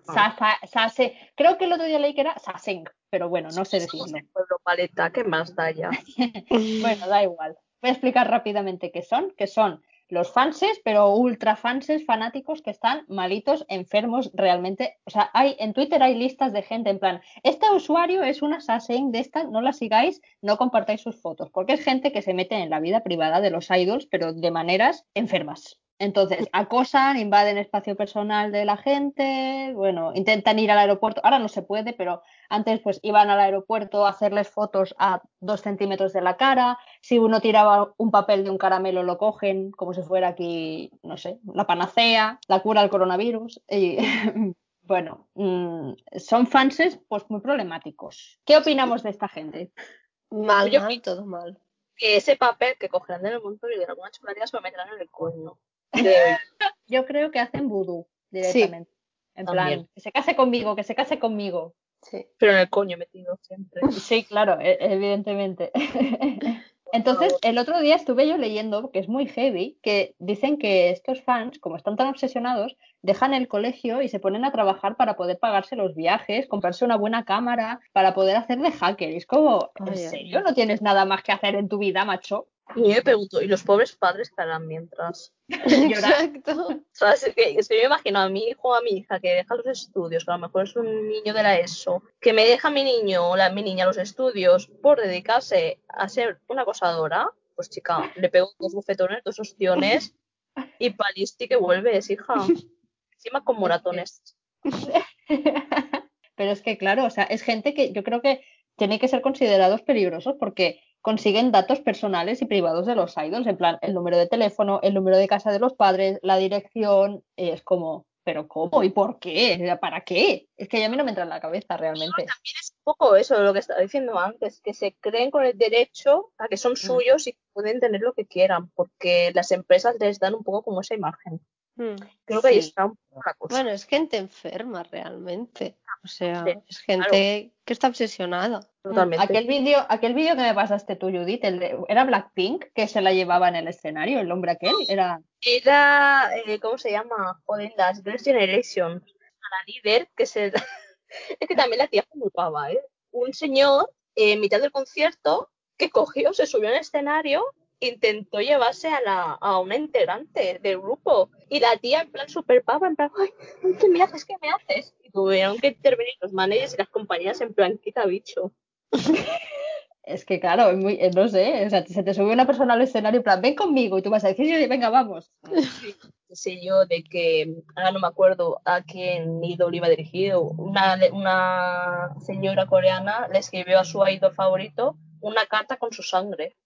Speaker 2: Sasa, sase. Creo que el otro día leí que era saseng, pero bueno, no sé decirlo.
Speaker 3: Pueblo paleta, ¿qué más da ya? (laughs)
Speaker 2: bueno, da igual. voy a explicar rápidamente qué son, que son los fanses, pero ultra fanses fanáticos que están malitos, enfermos realmente. O sea, hay en Twitter hay listas de gente en plan, este usuario es un assassin de esta, no la sigáis, no compartáis sus fotos, porque es gente que se mete en la vida privada de los idols, pero de maneras enfermas. Entonces, acosan, invaden espacio personal de la gente, bueno, intentan ir al aeropuerto. Ahora no se puede, pero antes pues iban al aeropuerto a hacerles fotos a dos centímetros de la cara. Si uno tiraba un papel de un caramelo, lo cogen como si fuera aquí, no sé, la panacea, la cura al coronavirus. Y (laughs) bueno, mm, son fanses pues muy problemáticos. ¿Qué opinamos de esta gente?
Speaker 1: Mal,
Speaker 3: Yo-
Speaker 1: mal, todo mal.
Speaker 3: Que ese papel que cogerán en el montón y de algunas chocolateras se lo meterán en el coño. De-
Speaker 2: Yo creo que hacen vudú directamente. En plan,
Speaker 3: También.
Speaker 2: que se case conmigo, que se case conmigo.
Speaker 1: Sí.
Speaker 3: pero en el coño metido siempre.
Speaker 2: Sí, claro, e- evidentemente. (laughs) Entonces, el otro día estuve yo leyendo, que es muy heavy, que dicen que estos fans, como están tan obsesionados, dejan el colegio y se ponen a trabajar para poder pagarse los viajes, comprarse una buena cámara, para poder hacer de hacker. Y es como, ¿en
Speaker 1: Ay,
Speaker 2: serio no tienes nada más que hacer en tu vida, macho?
Speaker 3: Y yo me pregunto, ¿y los pobres padres qué harán mientras? (laughs)
Speaker 1: Exacto.
Speaker 3: O sea, es que, es que yo me imagino a mi hijo o a mi hija que deja los estudios, que a lo mejor es un niño de la ESO, que me deja mi niño o la, mi niña los estudios por dedicarse a ser una acosadora, pues chica, le pego dos bofetones, dos ostiones y palisti que vuelves, hija. Encima con moratones. (laughs)
Speaker 2: Pero es que, claro, o sea, es gente que yo creo que tiene que ser considerados peligrosos porque consiguen datos personales y privados de los idols, en plan, el número de teléfono, el número de casa de los padres, la dirección, y es como, ¿pero cómo? ¿Y por qué? ¿Para qué? Es que ya a mí no me entra en la cabeza realmente.
Speaker 3: Es un poco eso de lo que estaba diciendo antes, que se creen con el derecho a que son suyos y que pueden tener lo que quieran, porque las empresas les dan un poco como esa imagen.
Speaker 1: Mm.
Speaker 3: Creo que ahí
Speaker 2: Sí.
Speaker 3: está un poco la cosa.
Speaker 1: Bueno, es gente enferma realmente. O sea,
Speaker 3: Sí,
Speaker 1: es gente que está obsesionada.
Speaker 3: Totalmente.
Speaker 2: Aquel vídeo, aquel vídeo que me pasaste tú, Judith, el de- era Blackpink, que se la llevaba en el escenario, el hombre aquel, era...
Speaker 3: Era, eh, ¿cómo se llama? Joder, las Girls' Generation. A la líder, que se... (laughs) es que también la tía muy pava, ¿eh? Un señor, eh, en mitad del concierto, que cogió, se subió al escenario, intentó llevarse a, la, a una integrante del grupo. Y la tía, en plan súper pava, en plan, ay, ¿qué me haces? ¿Qué me haces? Y tuvieron que intervenir los managers y las compañías en plan, quita bicho. (laughs)
Speaker 2: Es que claro, es muy, no sé, o sea, se te sube una persona al escenario en plan, ven conmigo, y tú vas a decir, "Sí, venga, vamos.
Speaker 3: qué sé yo, de que, ahora no me acuerdo a quién ídolo iba dirigido, una, una señora coreana le escribió a su ídolo favorito una carta con su sangre.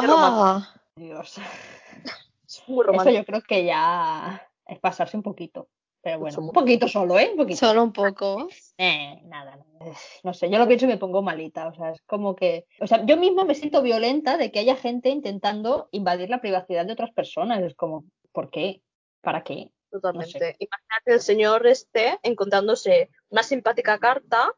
Speaker 3: Qué
Speaker 1: Ah,
Speaker 2: Dios. (laughs)
Speaker 3: Es muy
Speaker 2: Eso
Speaker 3: romántico.
Speaker 2: yo creo que ya es pasarse un poquito. Pero bueno, un poquito solo, ¿eh? Un poquito.
Speaker 1: solo un poco.
Speaker 2: Eh, nada, nada. No sé, yo lo pienso y me pongo malita. O sea, es como que. O sea, yo misma me siento violenta de que haya gente intentando invadir la privacidad de otras personas. Es como, ¿por qué? ¿Para qué?
Speaker 3: Totalmente. Imagínate el señor este encontrándose una simpática carta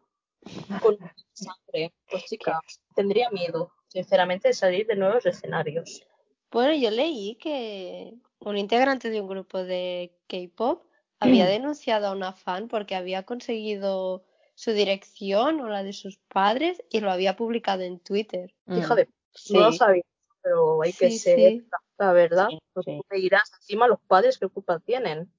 Speaker 3: con (laughs) sangre. Pues chica, tendría miedo, sinceramente, de salir de nuevos escenarios.
Speaker 1: Bueno, yo leí que un integrante de un grupo de K-pop había denunciado a una fan porque había conseguido su dirección o la de sus padres y lo había publicado en Twitter.
Speaker 3: Hija
Speaker 2: Mm,
Speaker 3: de...
Speaker 2: sí.
Speaker 3: No lo sabía, pero hay que
Speaker 1: Sí,
Speaker 3: ser
Speaker 1: sí.
Speaker 3: la verdad.
Speaker 2: Sí,
Speaker 3: No te dirás encima los padres qué culpa tienen.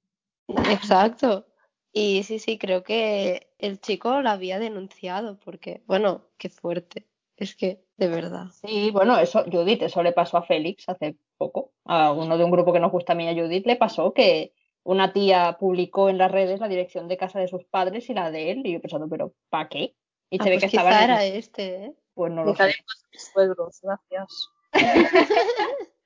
Speaker 1: Exacto. Y sí, sí, creo que el chico la había denunciado porque, bueno, qué fuerte. Es que, de verdad.
Speaker 2: Sí, bueno, eso, Judith, eso le pasó a Félix hace poco. A uno de un grupo que nos gusta a mí y a Judith le pasó que una tía publicó en las redes la dirección de casa de sus padres y la de él. Y yo pensando, ¿pero para qué? Y
Speaker 1: Ah,
Speaker 2: se ve
Speaker 1: pues
Speaker 2: que estaba en
Speaker 1: era este, ¿eh?
Speaker 2: Pues no lo sé.
Speaker 3: suegros, gracias. (laughs)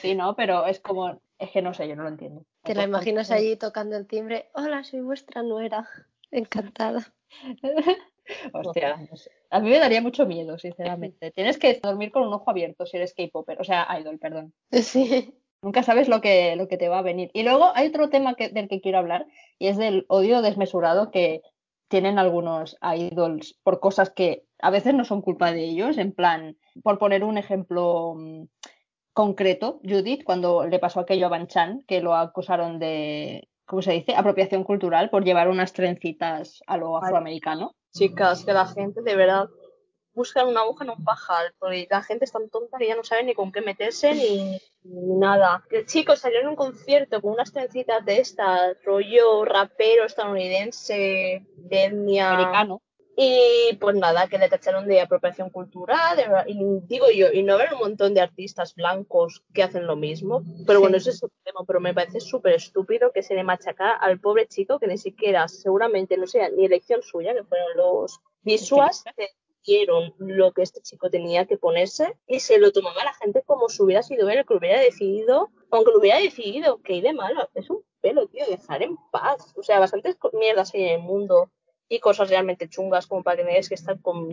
Speaker 2: Sí, no, pero es como, es que no sé, yo no lo entiendo.
Speaker 1: Te la imaginas allí tocando el timbre. Hola, soy vuestra nuera. Encantada. (laughs)
Speaker 2: Hostia, no sé. A mí me daría mucho miedo, sinceramente. Tienes que dormir con un ojo abierto si eres K-popper, o sea, idol, perdón.
Speaker 1: Sí.
Speaker 2: Nunca sabes lo que, lo que te va a venir. Y luego hay otro tema que, del que quiero hablar y es del odio desmesurado que tienen algunos idols por cosas que a veces no son culpa de ellos. En plan, por poner un ejemplo mm, concreto, Judith, cuando le pasó aquello a Banchan, que lo acusaron de, ¿cómo se dice? Apropiación cultural por llevar unas trencitas a lo afroamericano.
Speaker 3: Chicas, que la gente de verdad buscan una aguja en un pajar, porque la gente es tan tonta que ya no sabe ni con qué meterse ni, ni nada. El chico salió en un concierto con unas trencitas de estas, rollo rapero estadounidense, de etnia
Speaker 2: Americano.
Speaker 3: Y pues nada, que le tacharon de apropiación cultural, de- y digo yo, y no haber un montón de artistas blancos que hacen lo mismo. Pero bueno, ese es otro tema, pero me parece súper estúpido que se le machacara al pobre chico que ni siquiera, seguramente no sea ni elección suya, que fueron los visuals que dieron lo que este chico tenía que ponerse y se lo tomaba la gente como si hubiera sido él el que lo hubiera decidido, aunque lo hubiera decidido, que hay de malo, es un pelo, tío, dejar en paz. O sea, bastantes mierdas hay en el mundo y cosas realmente chungas como para que tengáis que estar con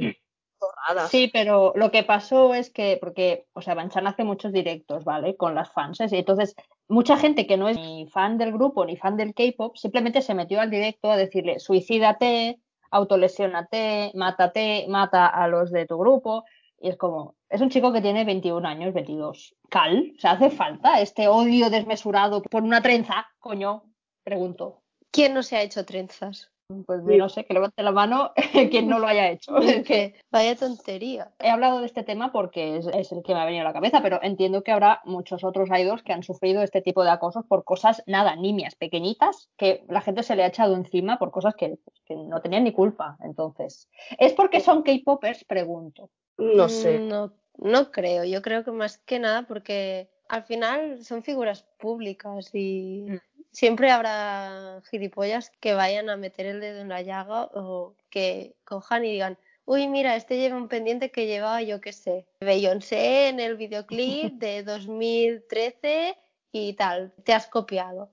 Speaker 3: zorradas.
Speaker 2: Sí, pero lo que pasó es que, porque, o sea, Banchan hace muchos directos, ¿vale? Con las fans. Y entonces, mucha gente que no es ni fan del grupo ni fan del K-pop, simplemente se metió al directo a decirle, suicídate, autolesiónate, mátate, mata a los de tu grupo. Y es como, es un chico que tiene 21 años, 22. Cal, o sea, hace falta este odio desmesurado por una trenza, coño, pregunto.
Speaker 1: ¿Quién no se ha hecho trenzas?
Speaker 2: Pues no sé, que levante la mano (laughs) quien no lo haya hecho. (laughs) Es que (laughs)
Speaker 1: Que vaya tontería.
Speaker 2: He hablado de este tema porque es, es el que me ha venido a la cabeza, pero entiendo que habrá muchos otros idols que han sufrido este tipo de acosos por cosas, nada, nimias, pequeñitas, que la gente se le ha echado encima por cosas que, que no tenían ni culpa. Entonces, ¿es porque son K-popers? Pregunto.
Speaker 3: No sé.
Speaker 1: No, no creo. Yo creo que más que nada porque al final son figuras públicas y
Speaker 2: Mm.
Speaker 1: Siempre habrá gilipollas que vayan a meter el dedo en la llaga o que cojan y digan, uy, mira, este lleva un pendiente que llevaba, yo qué sé, Beyoncé en el videoclip de (laughs) 2013 y tal, te has copiado.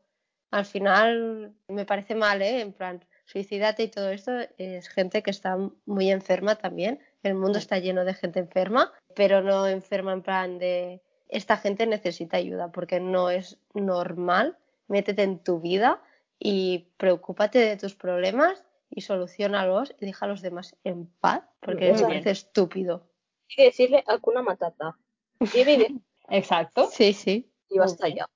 Speaker 1: Al final me parece mal, ¿eh? En plan, suicídate y todo esto es gente que está muy enferma también. El mundo está lleno de gente enferma, pero no enferma en plan de esta gente necesita ayuda porque no es normal. Métete en tu vida y preocúpate de tus problemas y solucionalos y deja a los demás en paz porque
Speaker 2: bien.
Speaker 1: parece estúpido.
Speaker 3: Que decirle Hakuna Matata. Y, (laughs)
Speaker 2: Exacto.
Speaker 1: Sí, sí.
Speaker 3: y basta ya.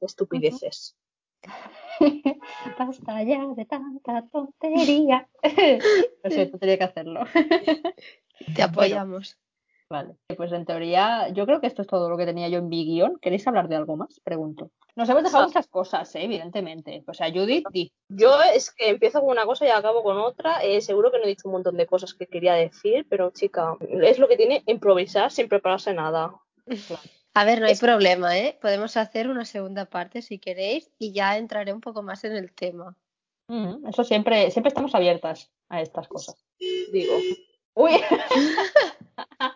Speaker 3: de Estupideces. (laughs)
Speaker 2: Basta ya de tanta tontería. (laughs) Lo siento, tenía que hacerlo.
Speaker 1: Te apoyamos.
Speaker 2: Vale, pues en teoría yo creo que esto es todo lo que tenía yo en mi guion. ¿Queréis hablar de algo más? Pregunto. Nos hemos dejado muchas cosas, ¿eh? evidentemente. O sea, Judith, di.
Speaker 3: Yo es que empiezo con una cosa y acabo con otra. Eh, seguro que no he dicho un montón de cosas que quería decir, pero chica, es lo que tiene improvisar sin prepararse nada.
Speaker 1: A ver, no hay
Speaker 3: Es-
Speaker 1: problema, ¿eh? Podemos hacer una segunda parte si queréis y ya entraré un poco más en el tema.
Speaker 2: Mm, Eso siempre, siempre estamos abiertas a estas cosas.
Speaker 3: Digo.
Speaker 2: Uy, (laughs)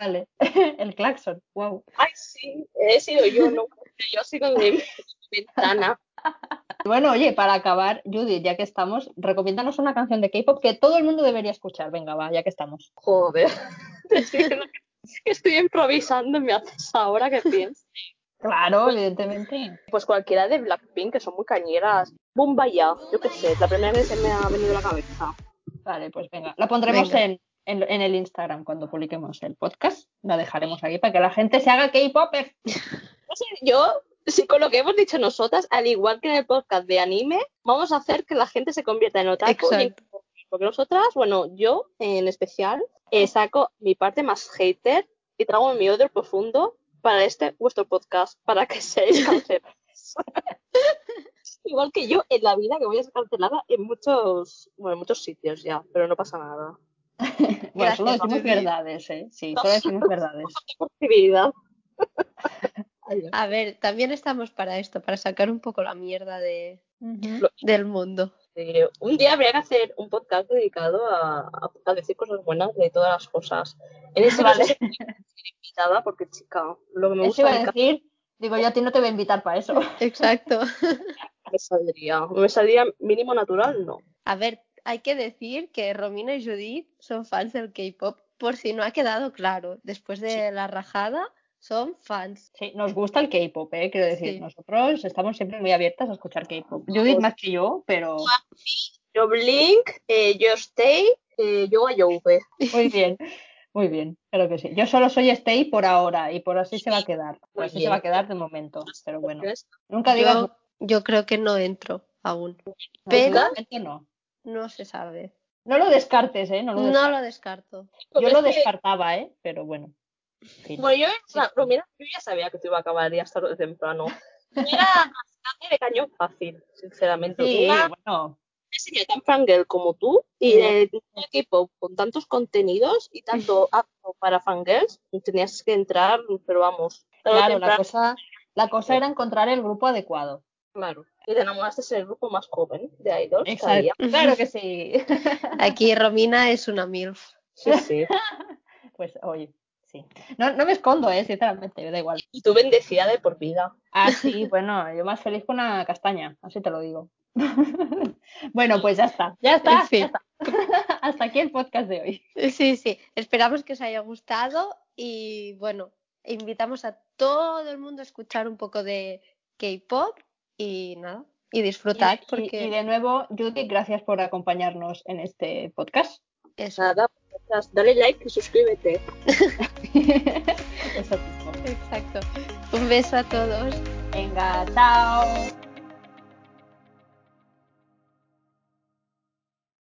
Speaker 2: vale. (laughs) El claxon, wow.
Speaker 3: Ay, sí, he sido yo, no. Yo sigo en mi ventana.
Speaker 2: Bueno, oye, para acabar, Judith, ya que estamos, recomiéndanos una canción de K-pop que todo el mundo debería escuchar. Venga, va, ya que estamos.
Speaker 3: Joder. (laughs) Que- que estoy improvisando me haces ahora que pienso.
Speaker 2: Claro, evidentemente.
Speaker 3: Pues cualquiera de Blackpink, que son muy cañeras. Bumbaya, yo qué sé, es la primera que se me ha venido a la cabeza.
Speaker 2: Vale, pues venga. La pondremos
Speaker 1: Venga.
Speaker 2: en, en, en el Instagram cuando publiquemos el podcast. La dejaremos aquí para que la gente se haga K-popper. (laughs)
Speaker 3: No sé, yo, si con lo que hemos dicho nosotras, al igual que en el podcast de anime, vamos a hacer que la gente se convierta en otaku. y en- porque nosotras, bueno, yo en especial, eh, saco mi parte más hater y trago mi odio profundo para este vuestro podcast, para que seáis (laughs) cancelados. (laughs) igual que yo en la vida, que voy a ser cancelada en muchos, bueno, en muchos sitios ya, pero no pasa nada. (laughs)
Speaker 2: Bueno, solo
Speaker 1: Gracias,
Speaker 2: decimos
Speaker 1: Judith.
Speaker 2: verdades, ¿eh? Sí, solo (laughs) decimos verdades. (laughs)
Speaker 3: Posibilidad.
Speaker 1: A ver, también estamos para esto, para sacar un poco la mierda de, del mundo.
Speaker 3: Eh, un día habría que hacer un podcast dedicado a, a- a decir cosas buenas de todas las cosas. En ese
Speaker 2: Vale.
Speaker 3: caso sí invitada porque, chica, lo que me
Speaker 2: Eso
Speaker 3: gusta
Speaker 2: iba a decir, digo, yo a ti no te voy a invitar para eso.
Speaker 1: Exacto.
Speaker 3: me saldría. ¿Me saldría mínimo natural? No.
Speaker 1: A ver, hay que decir que Romina y Judith son fans del K-pop, por si no ha quedado claro. Después de la rajada, son fans.
Speaker 2: Sí, nos gusta el K-pop, ¿eh? Quiero decir,
Speaker 1: Sí.
Speaker 2: nosotros estamos siempre muy abiertas a escuchar K-pop. Judith más que yo, pero
Speaker 3: Yo Blink, eh, yo Stay, eh, yo a
Speaker 2: muy bien. Muy bien, claro que sí. Yo solo soy Stay por ahora y por así se va a quedar. Por así se va a quedar de momento. Pero bueno, nunca digas
Speaker 1: Yo, yo creo que no entro aún. pero-
Speaker 2: no.
Speaker 1: No se sabe.
Speaker 2: No lo descartes, ¿eh? No lo,
Speaker 1: No lo descarto.
Speaker 2: Yo lo
Speaker 3: que-
Speaker 2: descartaba, ¿eh? Pero bueno.
Speaker 3: Bueno, yo, la-
Speaker 2: sí.
Speaker 3: Romina, yo ya sabía que tú iba a acabar ya tarde o temprano. (laughs) Era bastante de cañón fácil, sinceramente.
Speaker 2: Sí,
Speaker 3: Una
Speaker 2: bueno.
Speaker 3: sería tan fangirl como tú y
Speaker 2: Sí.
Speaker 3: de un equipo con tantos contenidos y tanto (laughs) apto para fangirls, tenías que entrar, pero vamos. o
Speaker 2: Claro, la cosa, la cosa era encontrar el grupo adecuado.
Speaker 3: claro. Y te enamoraste de ser el grupo más joven de idols. que.
Speaker 2: Exacto. Claro que sí.
Speaker 1: Aquí Romina es una MILF.
Speaker 3: Sí, sí. (laughs)
Speaker 2: Pues oye, sí. No, no me escondo, ¿eh? Sinceramente, me da igual.
Speaker 3: Y tú bendecida de por vida.
Speaker 2: Ah, sí, bueno, yo más feliz con una castaña, así te lo digo. (laughs) bueno, pues ya está, ya está,
Speaker 1: En fin.
Speaker 2: ya está. (laughs) Hasta aquí el podcast de hoy.
Speaker 1: Sí, sí. Esperamos que os haya gustado y bueno, invitamos a todo el mundo a escuchar un poco de K-pop y nada, y disfrutar
Speaker 2: Y-
Speaker 1: porque
Speaker 2: y, de nuevo, Judith, gracias por acompañarnos en este podcast.
Speaker 1: eso.
Speaker 3: Nada, dale like y suscríbete. (laughs)
Speaker 2: Mismo.
Speaker 1: Exacto. Un beso a todos.
Speaker 2: Venga, chao.